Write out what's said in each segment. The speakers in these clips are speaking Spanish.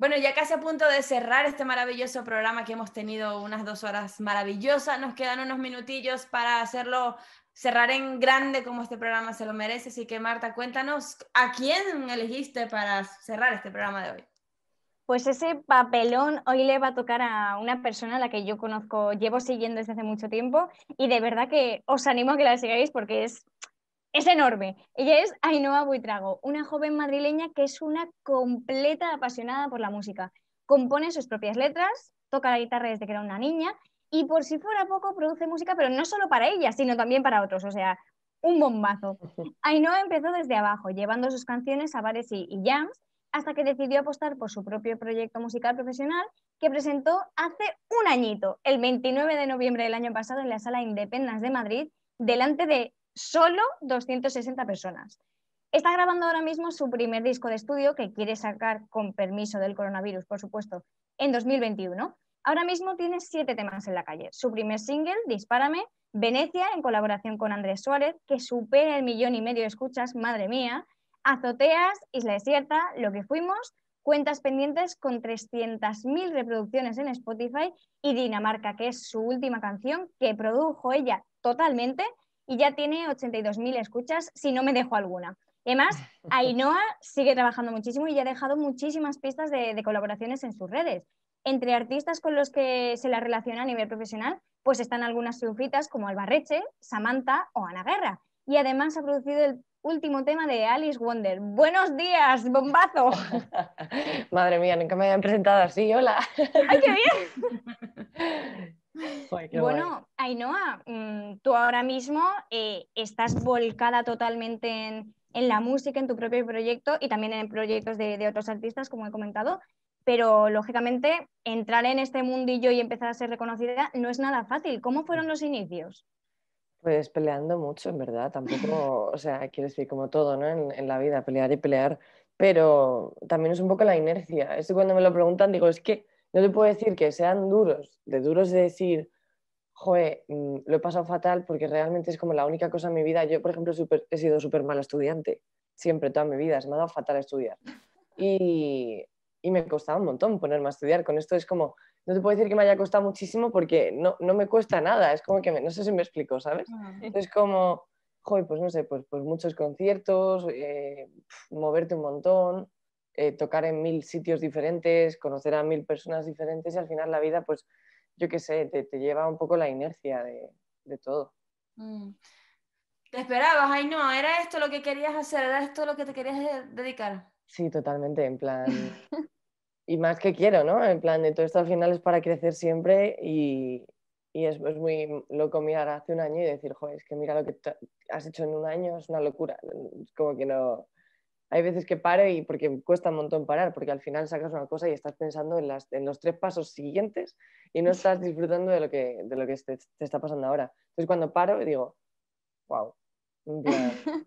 Bueno, ya casi a punto de cerrar este maravilloso programa que hemos tenido unas dos horas maravillosas. Nos quedan unos minutillos para hacerlo, cerrar en grande como este programa se lo merece. Así que Marta, cuéntanos a quién elegiste para cerrar este programa de hoy. Pues ese papelón hoy le va a tocar a una persona a la que yo conozco, llevo siguiendo desde hace mucho tiempo y de verdad que os animo a que la sigáis porque es es enorme. Ella es Ainhoa Buitrago, una joven madrileña que es una completa apasionada por la música. Compone sus propias letras, toca la guitarra desde que era una niña y por si fuera poco produce música, pero no solo para ella, sino también para otros, o sea, un bombazo. Ainhoa empezó desde abajo, llevando sus canciones a bares y, y jams, hasta que decidió apostar por su propio proyecto musical profesional que presentó hace un añito, el 29 de noviembre del año pasado en la Sala Independence de Madrid, delante de solo 260 personas. Está grabando ahora mismo su primer disco de estudio que quiere sacar con permiso del coronavirus, por supuesto, en 2021. Ahora mismo tiene siete temas en la calle. Su primer single, Dispárame, Venecia, en colaboración con Andrés Suárez, que supera el millón y medio de escuchas, madre mía. Azoteas, Isla Desierta, Lo que fuimos, Cuentas pendientes con 300.000 reproducciones en Spotify y Dinamarca, que es su última canción que produjo ella totalmente y ya tiene 82.000 escuchas, si no me dejo alguna. Además, Ainhoa sigue trabajando muchísimo y ya ha dejado muchísimas pistas de, colaboraciones en sus redes. Entre artistas con los que se la relaciona a nivel profesional, pues están algunas triunfitas como Albarreche, Samantha o Ana Guerra. Y además ha producido el último tema de Alice Wonder. Buenos días, bombazo. Madre mía, nunca me habían presentado así, hola. ¡Ay, qué bien! bueno, Ainhoa, mm, tú ahora mismo eh, estás volcada totalmente en, la música, en tu propio proyecto y también en proyectos de, otros artistas, como he comentado, pero lógicamente entrar en este mundillo y empezar a ser reconocida no es nada fácil. ¿Cómo fueron los inicios? Pues peleando mucho, en verdad, tampoco, o sea, quiero decir, como todo, ¿no? En, en, la vida, pelear y pelear, pero también es un poco la inercia. Esto cuando me lo preguntan digo, es que no te puedo decir que sean duros, de duros de decir, joder, mm, lo he pasado fatal porque realmente es como la única cosa en mi vida. Yo, por ejemplo, he sido súper mal estudiante, siempre, toda mi vida, se me ha dado fatal estudiar. Y, y, me costaba un montón ponerme a estudiar. Con esto es como, no te puedo decir que me haya costado muchísimo porque no, no me cuesta nada, es como que, no sé si me explico, ¿sabes? Ah. Es como, joder, pues no sé, pues, pues muchos conciertos, eh, moverte un montón, eh, tocar en mil sitios diferentes, conocer a mil personas diferentes y al final la vida, pues yo qué sé, te, lleva un poco la inercia de, todo. Mm. ¿Te esperabas? Ay, no, ¿era esto lo que querías hacer? ¿Era esto lo que te querías dedicar? Sí, totalmente, en plan... y más que quiero, ¿no? En plan, de todo esto al final es para crecer siempre y, y es, es, muy loco mirar hace un año y decir, joder, es que mira lo que has hecho en un año, es una locura. Como que no, hay veces que paro y porque cuesta un montón parar, porque al final sacas una cosa y estás pensando en, las, en los tres pasos siguientes y no estás disfrutando de lo que, de lo que te, está pasando ahora. Entonces cuando paro digo, wow.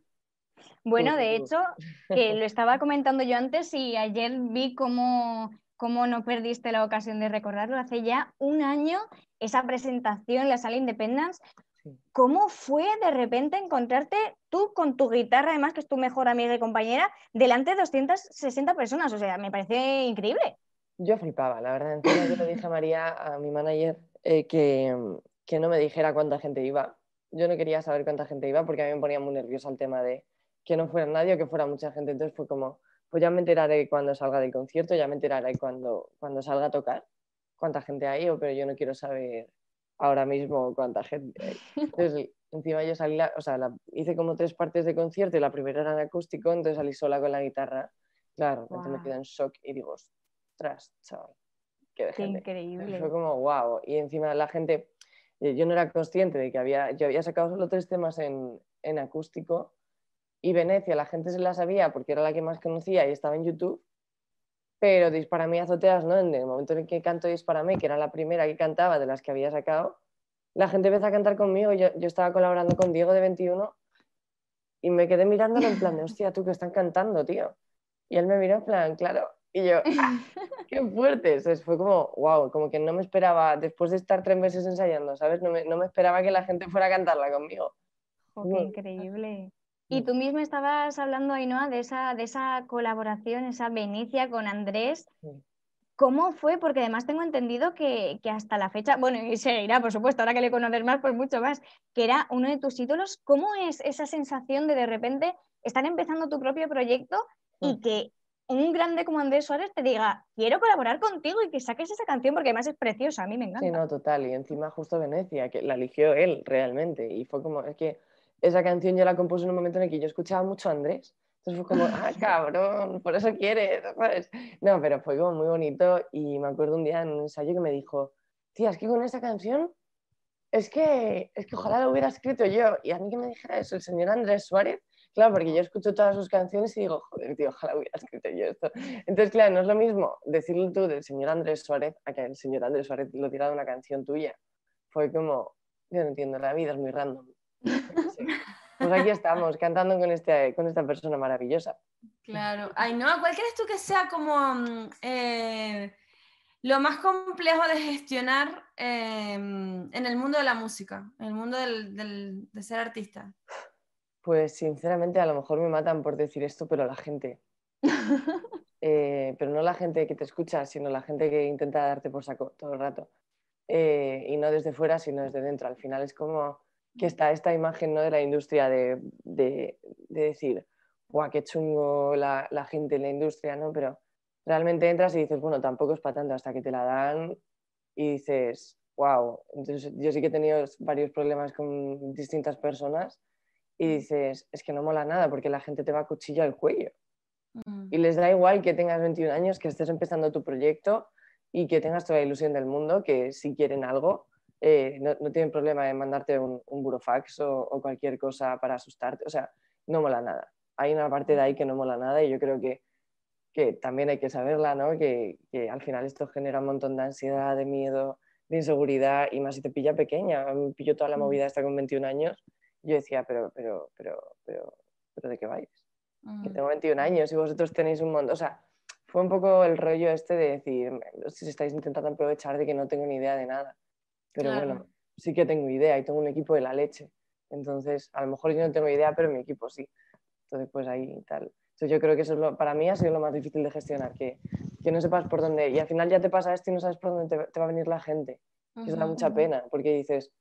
bueno, de hecho, lo estaba comentando yo antes y ayer vi cómo, cómo no perdiste la ocasión de recordarlo. Hace ya un año esa presentación en la sala Independence ¿Cómo fue de repente encontrarte tú con tu guitarra, además que es tu mejor amiga y compañera, delante de 260 personas? O sea, me parece increíble. Yo flipaba, la verdad. Entonces yo le dije a María, a mi manager, eh, que, que, no me dijera cuánta gente iba. Yo no quería saber cuánta gente iba porque a mí me ponía muy nerviosa el tema de que no fuera nadie o que fuera mucha gente. Entonces fue como, pues ya me enteraré cuando salga del concierto, ya me enteraré cuando, cuando salga a tocar cuánta gente hay, pero yo no quiero saber ahora mismo cuánta gente. Entonces, encima yo salí, o sea, hice como tres partes de concierto y la primera era en acústico, entonces salí sola con la guitarra. Claro, me quedé en shock y digo, ostras, chaval, qué, qué increíble. Fue como, wow. Y encima la gente, eh, yo no era consciente de que había, yo había sacado solo tres temas en, en acústico y Venecia, la gente se la sabía porque era la que más conocía y estaba en YouTube pero Disparame Azoteas, ¿no? En el momento en que canto Disparame, que era la primera que cantaba de las que había sacado, la gente empezó a cantar conmigo. Yo, yo estaba colaborando con Diego de 21 y me quedé mirándolo en plan de, hostia, tú que están cantando, tío. Y él me miró en plan, claro. Y yo, ah, qué fuerte. Entonces fue como, wow, como que no me esperaba, después de estar tres meses ensayando, ¿sabes? No me, no me esperaba que la gente fuera a cantarla conmigo. qué increíble. Y tú mismo estabas hablando, Ainhoa, de esa, de esa colaboración, esa Venecia con Andrés. ¿Cómo fue? Porque además tengo entendido que, hasta la fecha, bueno, y seguirá, por supuesto, ahora que le conoces más, pues mucho más, que era uno de tus ídolos. ¿Cómo es esa sensación de de repente estar empezando tu propio proyecto y mm. que un grande como Andrés Suárez te diga, quiero colaborar contigo y que saques esa canción porque además es preciosa, a mí me encanta. Sí, no, total, y encima justo Venecia, que la eligió él realmente, y fue como, es que esa canción yo la compuse en un momento en el que yo escuchaba mucho a Andrés, entonces fue como, ah, cabrón, por eso quieres, No, pero fue como muy bonito y me acuerdo un día en un ensayo que me dijo, tía, es que con esa canción, es que, es que ojalá la hubiera escrito yo, y a mí que me dijera eso el señor Andrés Suárez, Claro, porque yo escucho todas sus canciones y digo, joder, tío, ojalá hubiera escrito yo esto. Entonces, claro, no es lo mismo decirlo tú del señor Andrés Suárez a que el señor Andrés Suárez lo diga de una canción tuya. Fue como, yo no entiendo, la vida es muy random. Pues aquí estamos, cantando con, este, con esta persona maravillosa. Claro. Ay, no, ¿cuál crees tú que sea como mm, eh, lo más complejo de gestionar em, en el mundo de la música, en el mundo del, de ser artista? Pues sinceramente a lo mejor me matan por decir esto, pero la gente. Eh, pero no la gente que te escucha, sino la gente que intenta darte por saco todo el rato. Eh, y no desde fuera, sino desde dentro. Al final es como que está esta imagen ¿no? de la industria de, de, decir, ¡guau, qué chungo la, la, gente en la industria! ¿no? Pero realmente entras y dices, bueno, tampoco es para tanto, hasta que te la dan y dices, wow. Entonces yo sí que he tenido varios problemas con distintas personas y dices, es que no mola nada porque la gente te va a cuchillo al cuello. Mm. Y les da igual que tengas 21 años, que estés empezando tu proyecto y que tengas toda la ilusión del mundo, que si quieren algo, eh, no, no, tienen problema en mandarte un, un burofax o, o, cualquier cosa para asustarte. O sea, no mola nada. Hay una parte de ahí que no mola nada y yo creo que, que también hay que saberla, ¿no? Que, que, al final esto genera un montón de ansiedad, de miedo, de inseguridad y más si te pilla pequeña. Me pillo toda la mm. movida hasta con 21 años yo decía, pero, pero, pero, pero, pero ¿de qué vais? Que tengo 21 años y vosotros tenéis un montón. O sea, fue un poco el rollo este de decir, si estáis intentando aprovechar de que no tengo ni idea de nada. Pero bueno, sí que tengo idea y tengo un equipo de la leche. Entonces, a lo mejor yo no tengo idea, pero mi equipo sí. Entonces, pues ahí tal. Entonces, yo creo que eso es lo, para mí ha sido lo más difícil de gestionar, que, que, no sepas por dónde. Y al final ya te pasa esto y no sabes por dónde te, va a venir la gente. Uh Eso da mucha pena, porque dices,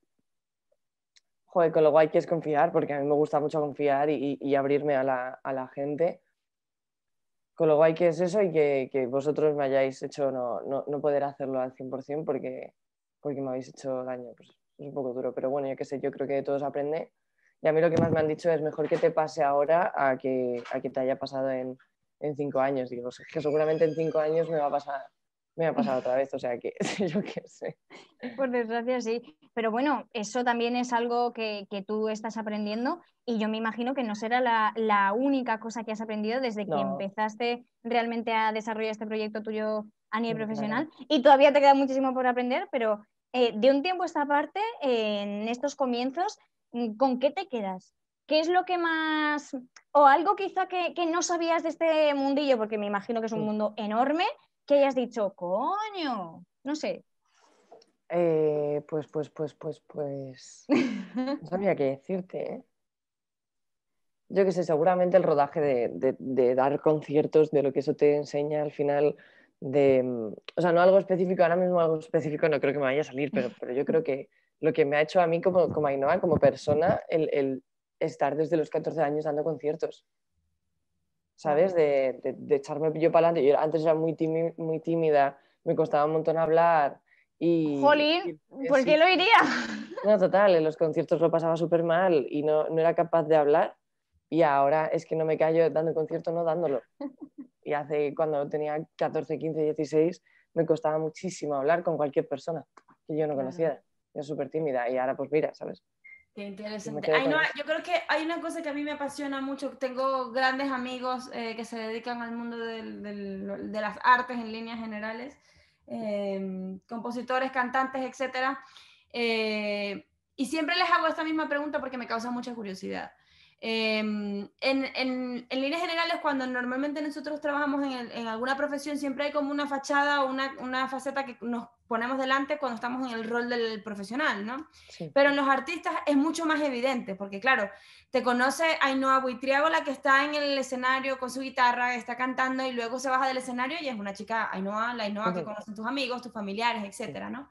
joder, con lo guay que es confiar, porque a mí me gusta mucho confiar y, abrirme a la, gente. Con lo guay que es eso y que, vosotros me hayáis hecho no, poder hacerlo al 100% porque, porque me habéis hecho daño. Pues es un poco duro, pero bueno, yo qué sé, yo creo que todos aprende. Y a mí lo que más me han dicho es mejor que te pase ahora a que, a que te haya pasado en, en cinco años. Digo, que seguramente en cinco años me va a pasar me ha pasado otra vez, o sea que yo qué sé. Por desgracia, sí. Pero bueno, eso también es algo que, tú estás aprendiendo y yo me imagino que no será la, única cosa que has aprendido desde que empezaste realmente a desarrollar este proyecto tuyo a nivel profesional. Y todavía te queda muchísimo por aprender, pero eh, de un tiempo a esta parte, en estos comienzos, mm, ¿con qué te quedas? ¿Qué es lo que más, o algo quizá que, que no sabías de este mundillo, porque me imagino que es un mundo enorme, que hayas dicho, coño, no sé. Eh, pues, pues, pues, pues, pues. No sabía qué decirte, ¿eh? Yo qué sé, seguramente el rodaje de, dar conciertos, de lo que eso te enseña al final, de. O sea, no algo específico, ahora mismo algo específico no creo que me vaya a salir, pero, pero yo creo que lo que me ha hecho a mí como, como Ainhoa, como persona, el, el estar desde los 14 años dando conciertos. ¿sabes? De, de, echarme yo para adelante. Yo antes era muy, tímida, muy tímida, me costaba un montón hablar. Y, Jolín, ¿por qué lo iría? No, total, en los conciertos lo pasaba súper mal y no, no, era capaz de hablar. Y ahora es que no me callo dando concierto, no dándolo. Y hace, cuando tenía 14, 15, 16, me costaba muchísimo hablar con cualquier persona que yo no conocía. Era súper tímida y ahora pues mira, ¿sabes? Qué interesante. yo creo que hay una cosa que a mí me apasiona mucho. Tengo grandes amigos eh, que se dedican al mundo del, del, de las artes en líneas generales, eh, compositores, cantantes, etc. Eh, y siempre les hago esta misma pregunta porque me causa mucha curiosidad. Em, en, en, en, líneas generales, cuando normalmente nosotros trabajamos en, en, alguna profesión, siempre hay como una fachada o una, una, faceta que nos ponemos delante cuando estamos en el rol del profesional, ¿no? Sí. Pero en los artistas es mucho más evidente, porque claro, te conoce Ainhoa Buitriago, la que está en el escenario con su guitarra, está cantando y luego se baja del escenario y es una chica Ainhoa, la Ainhoa que conocen tus amigos, tus familiares, etcétera, ¿no?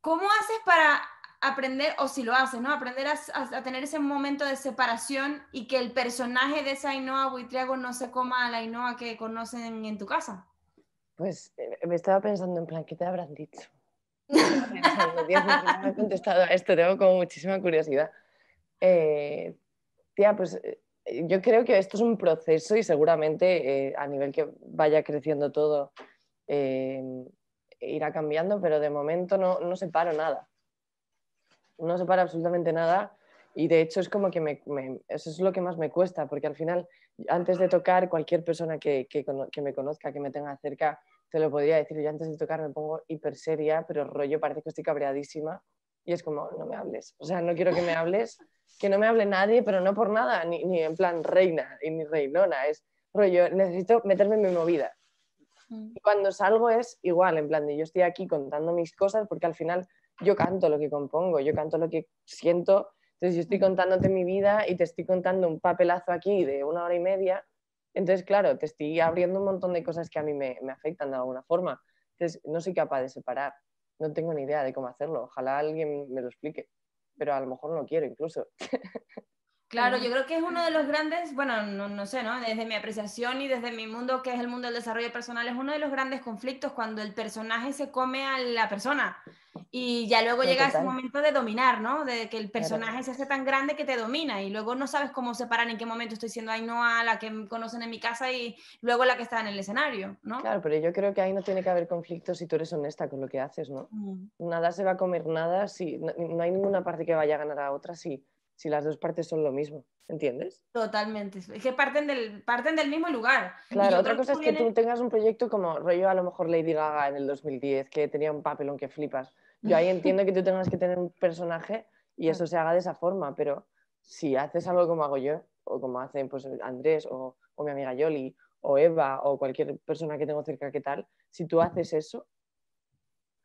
¿Cómo haces para aprender, o si lo haces, ¿no? Aprender a, a, a, tener ese momento de separación y que el personaje de esa Ainhoa Buitriago no se coma a la Ainhoa que conocen en tu casa. Pues eh, me estaba pensando en plan, ¿qué te habrán dicho? Pensando, no me he contestado a esto, tengo como muchísima curiosidad. Eh, tía, pues eh, yo creo que esto es un proceso y seguramente eh, a nivel que vaya creciendo todo irá cambiando, pero de momento no, no separo nada no se para absolutamente nada y de hecho es como que me, me, eso es lo que más me cuesta, porque al final, antes de tocar, cualquier persona que, que, que, me conozca, que me tenga cerca, te lo podría decir. Yo antes de tocar me pongo hiper seria, pero rollo parece que estoy cabreadísima y es como, no me hables. O sea, no quiero que me hables, que no me hable nadie, pero no por nada, ni, ni en plan reina y ni reinona. Es rollo, necesito meterme en mi movida. Y cuando salgo es igual, en plan de yo estoy aquí contando mis cosas porque al final yo canto lo que compongo, yo canto lo que siento, entonces yo estoy contándote mi vida y te estoy contando un papelazo aquí de una hora y media, entonces claro, te estoy abriendo un montón de cosas que a mí me, me afectan de alguna forma, entonces no soy capaz de separar, no tengo ni idea de cómo hacerlo, ojalá alguien me lo explique, pero a lo mejor no quiero incluso. Claro, yo creo que es uno de los grandes, bueno, no, no, sé, ¿no? Desde mi apreciación y desde mi mundo, que es el mundo del desarrollo personal, es uno de los grandes conflictos cuando el personaje se come a la persona y ya luego no, llega total. ese momento de dominar, ¿no? De que el personaje claro. se hace tan grande que te domina y luego no sabes cómo separar en qué momento estoy siendo Ainhoa, la que conocen en mi casa y luego la que está en el escenario, ¿no? Claro, pero yo creo que ahí no tiene que haber conflictos si tú eres honesta con lo que haces, ¿no? Mm. Nada se va a comer nada, si no, no hay ninguna parte que vaya a ganar a otra, sí si las dos partes son lo mismo, ¿entiendes? Totalmente, es que parten del, parten del mismo lugar. Claro, otra cosa es que tú tengas un proyecto como rollo a lo mejor Lady Gaga en el 2010, que tenía un papelón que flipas. Yo ahí entiendo que tú tengas que tener un personaje y eso se haga de esa forma, pero si haces algo como hago yo, o como hacen pues, Andrés o, o mi amiga Yoli, o Eva, o cualquier persona que tengo cerca que tal, si tú haces eso,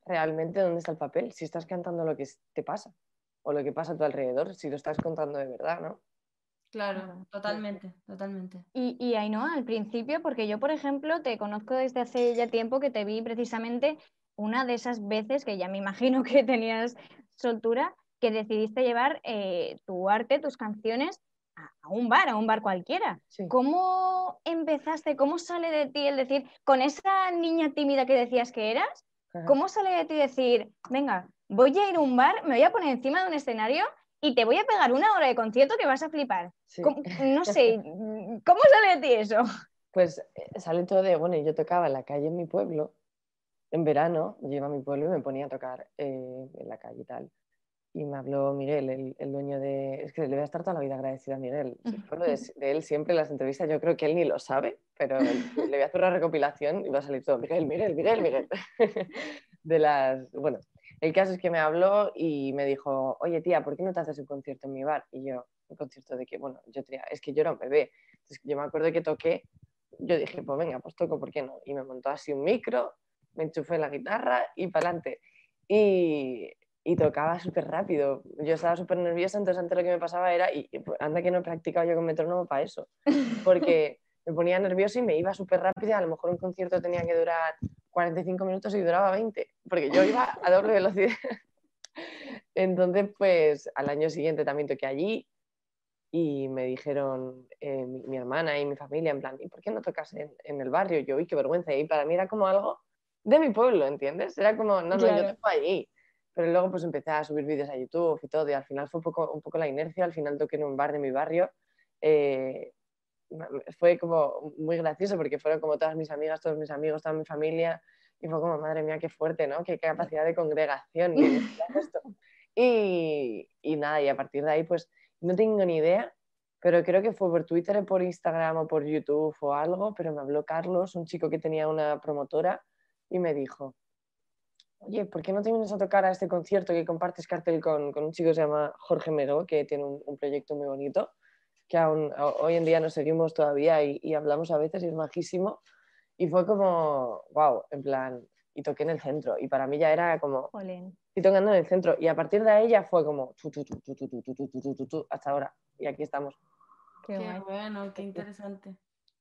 realmente ¿dónde está el papel? Si estás cantando lo que te pasa o lo que pasa a tu alrededor, si lo estás contando de verdad, ¿no? Claro, totalmente, totalmente. Y, y ahí no, al principio, porque yo, por ejemplo, te conozco desde hace ya tiempo que te vi precisamente una de esas veces que ya me imagino que tenías soltura, que decidiste llevar eh, tu arte, tus canciones a, un bar, a un bar cualquiera. Sí. ¿Cómo empezaste, cómo sale de ti el decir, con esa niña tímida que decías que eras, Ajá. cómo sale de ti decir, venga, voy a ir a un bar, me voy a poner encima de un escenario y te voy a pegar una hora de concierto que vas a flipar. Sí. No sé, ¿cómo sale de ti eso? Pues eh, sale todo de, bueno, yo tocaba en la calle en mi pueblo, en verano, yo iba a mi pueblo y me ponía a tocar eh, en la calle y tal. Y me habló Miguel, el, el, dueño de... Es que le voy a estar toda la vida agradecida a Miguel. De, de, él siempre en las entrevistas, yo creo que él ni lo sabe, pero le voy a hacer una recopilación y va a salir todo, Miguel, Miguel, Miguel, Miguel. De las... Bueno, el caso es que me habló y me dijo, oye tía, ¿por qué no te haces un concierto en mi bar? Y yo, un concierto de que, bueno, yo tenía, es que yo era un bebé. Entonces yo me acuerdo que toqué, yo dije, pues venga, pues toco, ¿por qué no? Y me montó así un micro, me enchufé la guitarra y para adelante. Y, y, tocaba súper rápido. Yo estaba súper nerviosa, entonces antes lo que me pasaba era, y anda que no he practicado yo con metrónomo para eso, porque me ponía nerviosa y me iba súper rápido. A lo mejor un concierto tenía que durar 45 minutos y duraba 20, porque yo iba a doble velocidad. Entonces, pues al año siguiente también toqué allí y me dijeron eh, mi, mi, hermana y mi familia, en plan, ¿y por qué no tocas en, en, el barrio? Yo, uy, qué vergüenza. Y para mí era como algo de mi pueblo, ¿entiendes? Era como, no, no, claro. yo toco allí. Pero luego pues empecé a subir vídeos a YouTube y todo, y al final fue un poco, un poco la inercia, al final toqué en un bar de mi barrio. Eh, fue como muy gracioso porque fueron como todas mis amigas, todos mis amigos, toda mi familia y fue como, madre mía, qué fuerte, ¿no? Qué capacidad de congregación. y, y nada, y a partir de ahí pues no tengo ni idea, pero creo que fue por Twitter, por Instagram o por YouTube o algo, pero me habló Carlos, un chico que tenía una promotora y me dijo, oye, ¿por qué no te vienes a tocar a este concierto que compartes cartel con, con un chico que se llama Jorge Meró, que tiene un, un proyecto muy bonito, que aún, hoy en día nos seguimos todavía y, y, hablamos a veces y es majísimo. Y fue como, wow, en plan, y toqué en el centro. Y para mí ya era como, Olén. y tocando en el centro. Y a partir de ahí ya fue como, hasta ahora. Y aquí estamos. Qué, qué bueno, qué interesante.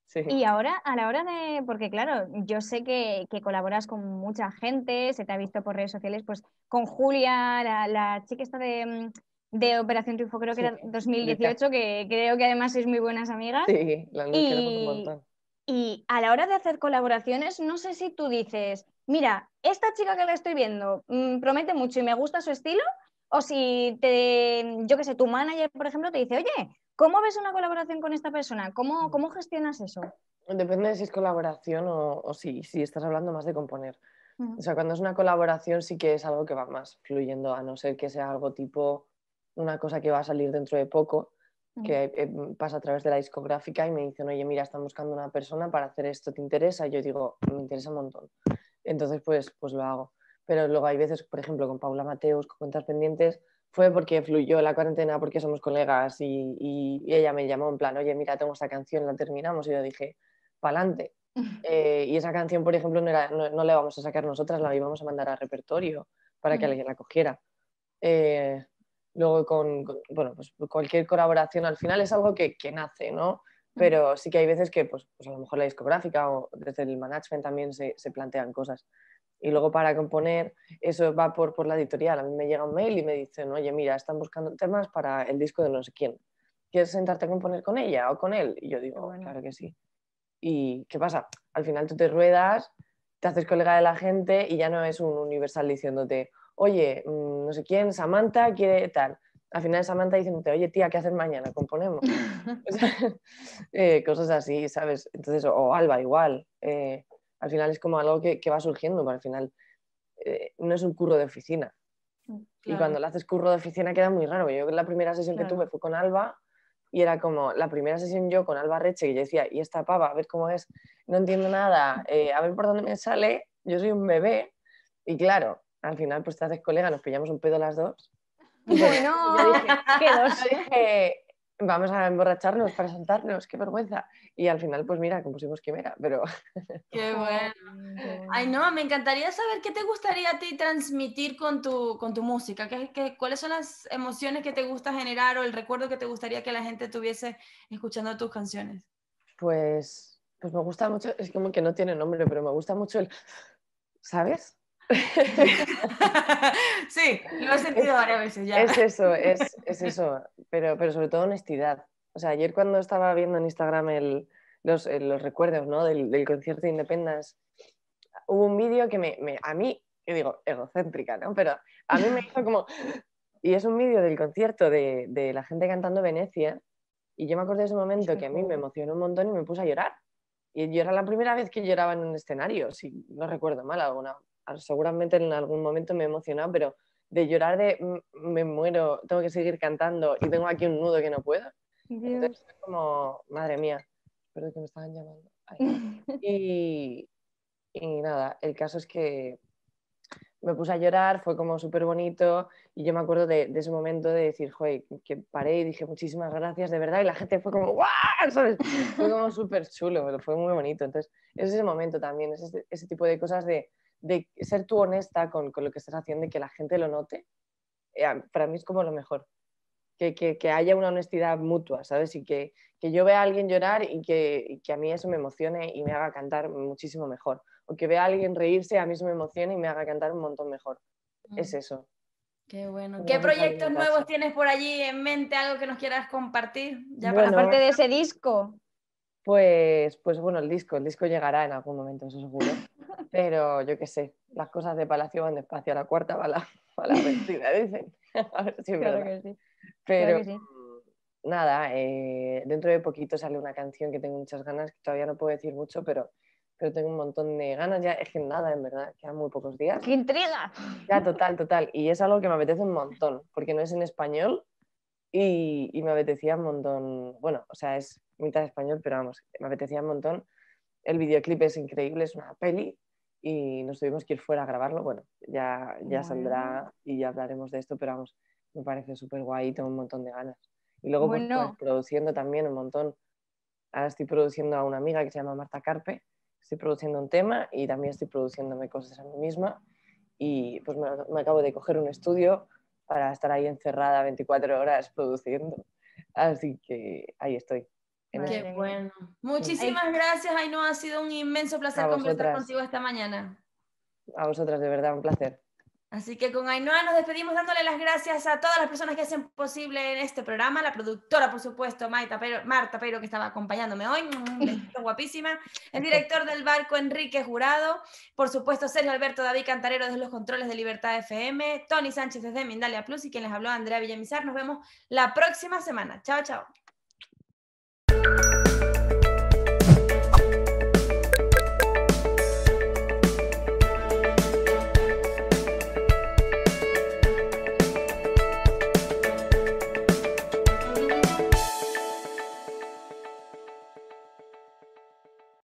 Sí. Y ahora, a la hora de, porque claro, yo sé que, que colaboras con mucha gente, se te ha visto por redes sociales, pues con Julia, la, la chica esta de, de Operación Triunfo, creo que Sí, era 2018, que creo que además sois muy buenas amigas. Sí, la queremos un Y- montón. Y a la hora de hacer colaboraciones, no sé si tú dices, mira, esta chica que la estoy viendo mm, promete mucho y me gusta su estilo, o si te, yo qué sé, tu manager, por ejemplo, te dice, oye, ¿cómo ves una colaboración con esta persona? ¿Cómo, cómo gestionas eso? Depende de si es colaboración o, o si, si estás hablando más de componer. Ujú. O sea, cuando es una colaboración sí que es algo que va más fluyendo, a no ser que sea algo tipo una cosa que va a salir dentro de poco, que eh, pasa a través de la discográfica y me dicen, oye, mira, están buscando una persona para hacer esto, ¿te interesa? Y yo digo, me interesa un montón. Entonces, pues, pues lo hago. Pero luego hay veces, por ejemplo, con Paula Mateus, con Cuentas Pendientes, fue porque fluyó la cuarentena, porque somos colegas y, y- y ella me llamó en plan, oye, mira, tengo esta canción, la terminamos y yo dije, pa'lante. Eh, y esa canción, por ejemplo, no, era, no, no la vamos a sacar nosotras, la íbamos a mandar a repertorio para que Mm. alguien la cogiera. Eh, luego con, con- bueno, pues cualquier colaboración al final es algo que, que nace, ¿no? Pero sí que hay veces que pues, pues a lo mejor la discográfica o desde el management también se, se plantean cosas. Y luego para componer, eso va por, por la editorial. A mí me llega un mail y me dicen, oye, mira, están buscando temas para el disco de no sé quién. ¿Quieres sentarte a componer con ella o con él? Y yo digo, bueno. claro que sí. ¿Y qué pasa? Al final tú te ruedas, te haces colega de la gente y ya no es un universal diciéndote, oye, mm, no sé quién, Samantha quiere tal. Al final Samantha diciéndote, oye, tía, ¿qué haces mañana? Componemos. O sea, eh, cosas así, ¿sabes? Entonces, o, o Alba igual. eh, al final es como algo que, que va surgiendo, pero al final eh, no es un curro de oficina. Y Claro. cuando le haces curro de oficina queda muy raro. Yo la primera sesión Claro. que tuve fue con Alba y era como la primera sesión yo con Alba Reche y yo decía, y esta pava, a ver cómo es, no entiendo nada, eh, a ver por dónde me sale, yo soy un bebé. Y claro, al final pues te haces colega, nos pillamos un pedo las dos. Bueno, Yo dije, qué dos. yo dije, vamos a emborracharnos para sentarnos, qué vergüenza. Y al final, pues mira, compusimos Quimera, pero Qué bueno. Ay, no, me encantaría saber qué te gustaría a ti transmitir con tu, con tu música. ¿Qué, qué- cuáles son las emociones que te gusta generar o el recuerdo que te gustaría que la gente tuviese escuchando tus canciones? pues, pues me gusta mucho, es como que no tiene nombre, pero me gusta mucho el, ¿sabes? sí, lo he sentido varias veces ya. Es eso, es, es eso, pero, pero sobre todo honestidad. O sea, ayer cuando estaba viendo en Instagram el- los, eh, los recuerdos ¿no? del, del concierto de Independence, hubo un vídeo que me, me- a mí, yo digo, egocéntrica, ¿no? Pero a mí me hizo como... Y es un vídeo del concierto de, de la gente cantando Venecia, y yo me acuerdo de ese momento que a mí me emocionó un montón y me puse a llorar. Y yo era la primera vez que lloraba en un escenario, si no recuerdo mal, alguna, seguramente en algún momento me he emocionado, pero de llorar de "Mm, me muero, tengo que seguir cantando y tengo aquí un nudo que no puedo. Entonces fue como, madre mía, espero que me estaban llamando. Y, y nada, el caso es que me puse a llorar, fue como súper bonito y yo me acuerdo de, de ese momento de decir, joder, que paré y dije muchísimas gracias, de verdad, y la gente fue como, ¡guau! ¿sabes? Fue como súper chulo, pero fue muy bonito. Entonces, es ese momento también, es ese, ese tipo de cosas de, de ser tú honesta con, con lo que estás haciendo y que la gente lo note, eh, para mí es como lo mejor. Que, que- que haya una honestidad mutua, ¿sabes? Y que, que yo vea a alguien llorar y que, y que a mí eso me emocione y me haga cantar muchísimo mejor. O que vea a alguien reírse, a mí eso me emocione y me haga cantar un montón mejor. Es eso. Qué bueno. ¿Qué proyectos nuevos tienes por allí en mente? ¿Algo que nos quieras compartir? Ya Bueno, para Aparte de ese disco, Pues, pues bueno, el disco, el disco llegará en algún momento, eso seguro. Pero yo qué sé, las cosas de Palacio van despacio, a la cuarta va la, va la vencida, dicen. A ver si es claro verdad. que sí. Pero que sí. nada, eh, dentro de poquito sale una canción que tengo muchas ganas, que todavía no puedo decir mucho, pero, pero tengo un montón de ganas ya. Es que nada, en verdad, quedan muy pocos días. ¡Qué intriga! Ya, total, total. Y es algo que me apetece un montón, porque no es en español y, y me apetecía un montón. Bueno, o sea, es mitad español, pero vamos, me apetecía un montón. El videoclip es increíble, es una peli y nos tuvimos que ir fuera a grabarlo. Bueno, ya, ya saldrá y ya hablaremos de esto, pero vamos, me parece súper guay y tengo un montón de ganas. Y luego pues, Bueno. pues, produciendo también un montón. Ahora estoy produciendo a una amiga que se llama Marta Carpe, estoy produciendo un tema y también estoy produciéndome cosas a mí misma y pues me, me acabo de coger un estudio para estar ahí encerrada 24 horas produciendo. Así que ahí estoy. Qué bueno. Muchísimas gracias, Ainhoa. Ha sido un inmenso placer conversar contigo esta mañana. A vosotras, de verdad, un placer. Así que con Ainhoa nos despedimos dándole las gracias a todas las personas que hacen posible en este programa, la productora, por supuesto, Maita Pero- Marta Peiro, que estaba acompañándome hoy, guapísima, el director del barco, Enrique Jurado, por supuesto, Sergio Alberto David Cantarero desde los controles de Libertad FM, Tony Sánchez desde Mindalia Plus y quien les habló, Andrea Villamizar. Nos vemos la próxima semana. Chao, chao.